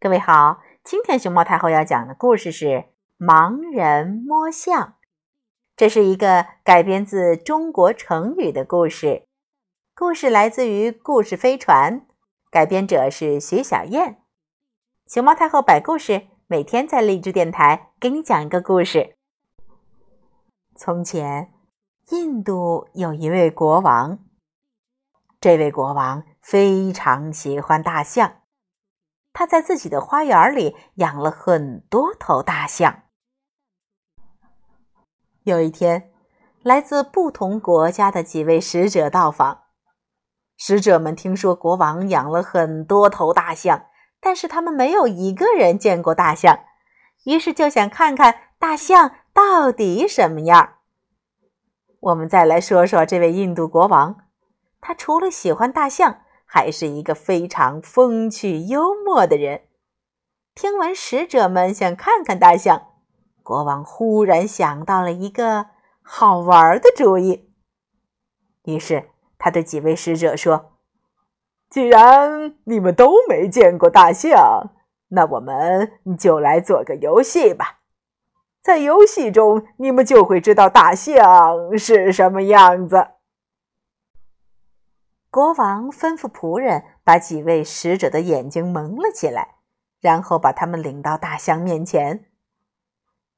各位好，今天熊猫太后要讲的故事是《盲人摸象》，这是一个改编自中国成语的故事。故事来自于《故事飞船》，改编者是徐小燕。熊猫太后摆故事，每天在励志电台给你讲一个故事。从前，印度有一位国王，这位国王非常喜欢大象。他在自己的花园里养了很多头大象。有一天，来自不同国家的几位使者到访。使者们听说国王养了很多头大象，但是他们没有一个人见过大象，于是就想看看大象到底什么样。我们再来说说这位印度国王，他除了喜欢大象。还是一个非常风趣幽默的人。听闻使者们想看看大象，国王忽然想到了一个好玩的主意。于是他对几位使者说：“既然你们都没见过大象，那我们就来做个游戏吧。在游戏中，你们就会知道大象是什么样子。”国王吩咐仆人把几位使者的眼睛蒙了起来，然后把他们领到大象面前。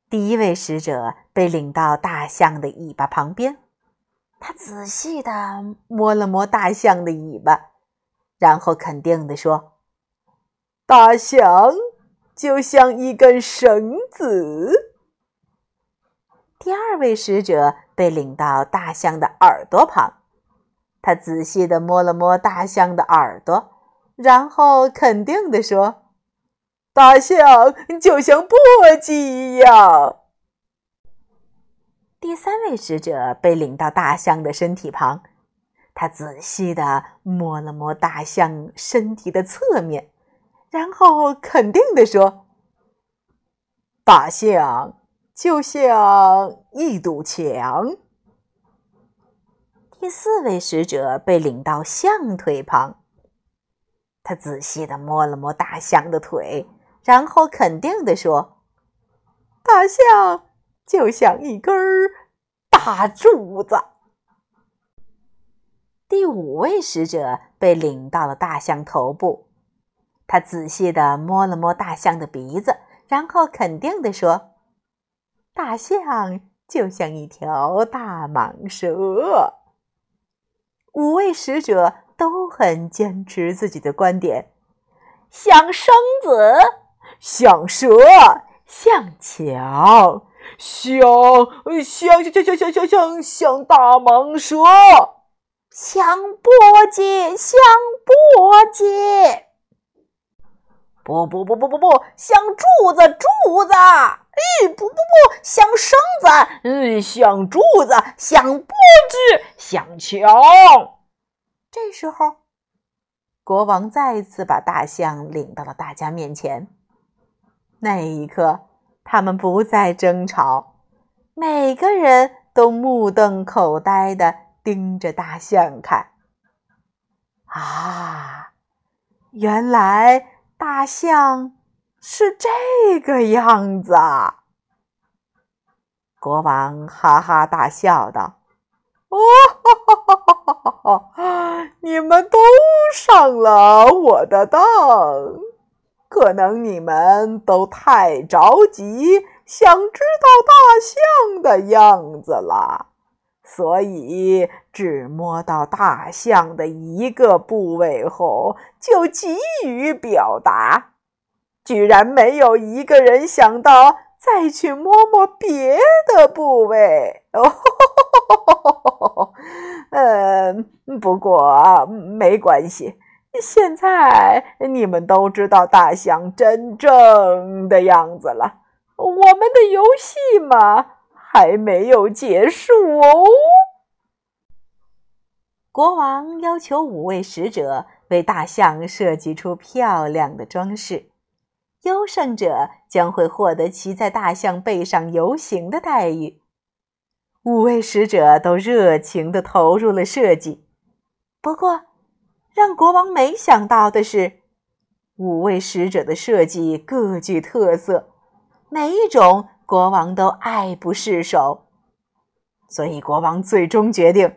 第一位使者被领到大象的尾巴旁边，他仔细地摸了摸大象的尾巴，然后肯定地说：“大象就像一根绳子。”第二位使者被领到大象的耳朵旁。他仔细地摸了摸大象的耳朵，然后肯定地说：“大象就像簸箕一样。”第三位使者被领到大象的身体旁，他仔细地摸了摸大象身体的侧面，然后肯定地说：“大象就像一堵墙。”第四位使者被领到象腿旁，他仔细地摸了摸大象的腿，然后肯定地说：“大象就像一根大柱子。”第五位使者被领到了大象头部，他仔细地摸了摸大象的鼻子，然后肯定地说：“大象就像一条大蟒蛇。”五位使者都很坚持自己的观点，像生子，像蛇，像墙，像像像像像像像像大蟒蛇，像簸箕，像簸箕。不不不不不不，像柱子，柱子。不不不，像绳子，嗯，像柱子，像布置，像墙。这时候，国王再次把大象领到了大家面前。那一刻，他们不再争吵，每个人都目瞪口呆的盯着大象看。啊，原来大象。是这个样子啊！国王哈哈大笑道：“哦，哈哈哈哈你们都上了我的当，可能你们都太着急，想知道大象的样子了，所以只摸到大象的一个部位后，就急于表达。”居然没有一个人想到再去摸摸别的部位哦。嗯，不过没关系，现在你们都知道大象真正的样子了。我们的游戏嘛，还没有结束哦。国王要求五位使者为大象设计出漂亮的装饰。胜者将会获得骑在大象背上游行的待遇。五位使者都热情地投入了设计。不过，让国王没想到的是，五位使者的设计各具特色，每一种国王都爱不释手，所以国王最终决定，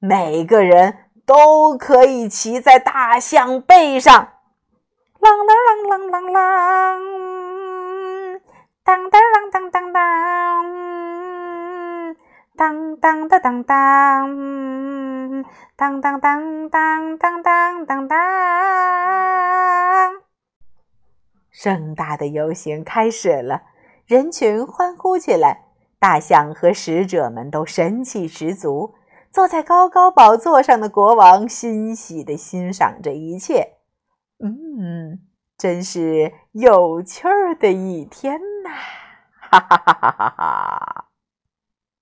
每个人都可以骑在大象背上。啷啷啷啷啷啷，当当啷当当当，当当的当当，当当当当当当当当。盛大的游行开始了，人群欢呼起来，大象和使者们都神气十足。坐在高高宝座上的国王欣喜地欣赏着一切。嗯，真是有趣儿的一天呐！哈哈哈哈哈哈。